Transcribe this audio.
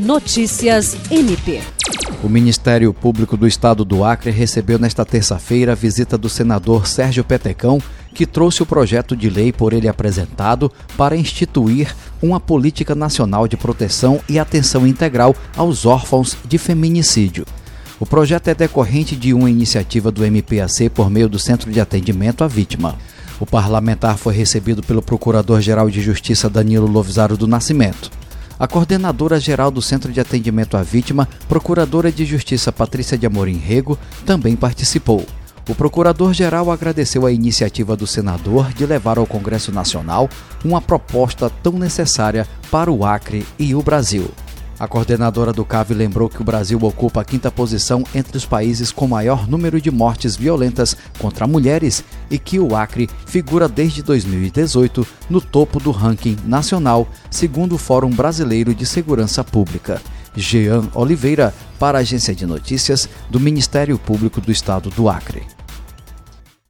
Notícias MP. O Ministério Público do Estado do Acre recebeu nesta terça-feira a visita do senador Sérgio Petecão, que trouxe o projeto de lei por ele apresentado para instituir uma política nacional de proteção e atenção integral aos órfãos de feminicídio. O projeto é decorrente de uma iniciativa do MPAC por meio do Centro de Atendimento à Vítima. O parlamentar foi recebido pelo Procurador-Geral de Justiça Danilo Lovisaro do Nascimento. A coordenadora-geral do Centro de Atendimento à Vítima, Procuradora de Justiça Patrícia de Amorim Rego, também participou. O procurador-geral agradeceu a iniciativa do senador de levar ao Congresso Nacional uma proposta tão necessária para o Acre e o Brasil. A coordenadora do CAV lembrou que o Brasil ocupa a quinta posição entre os países com maior número de mortes violentas contra mulheres e que o Acre figura desde 2018 no topo do ranking nacional, segundo o Fórum Brasileiro de Segurança Pública. Jean Oliveira, para a Agência de Notícias do Ministério Público do Estado do Acre.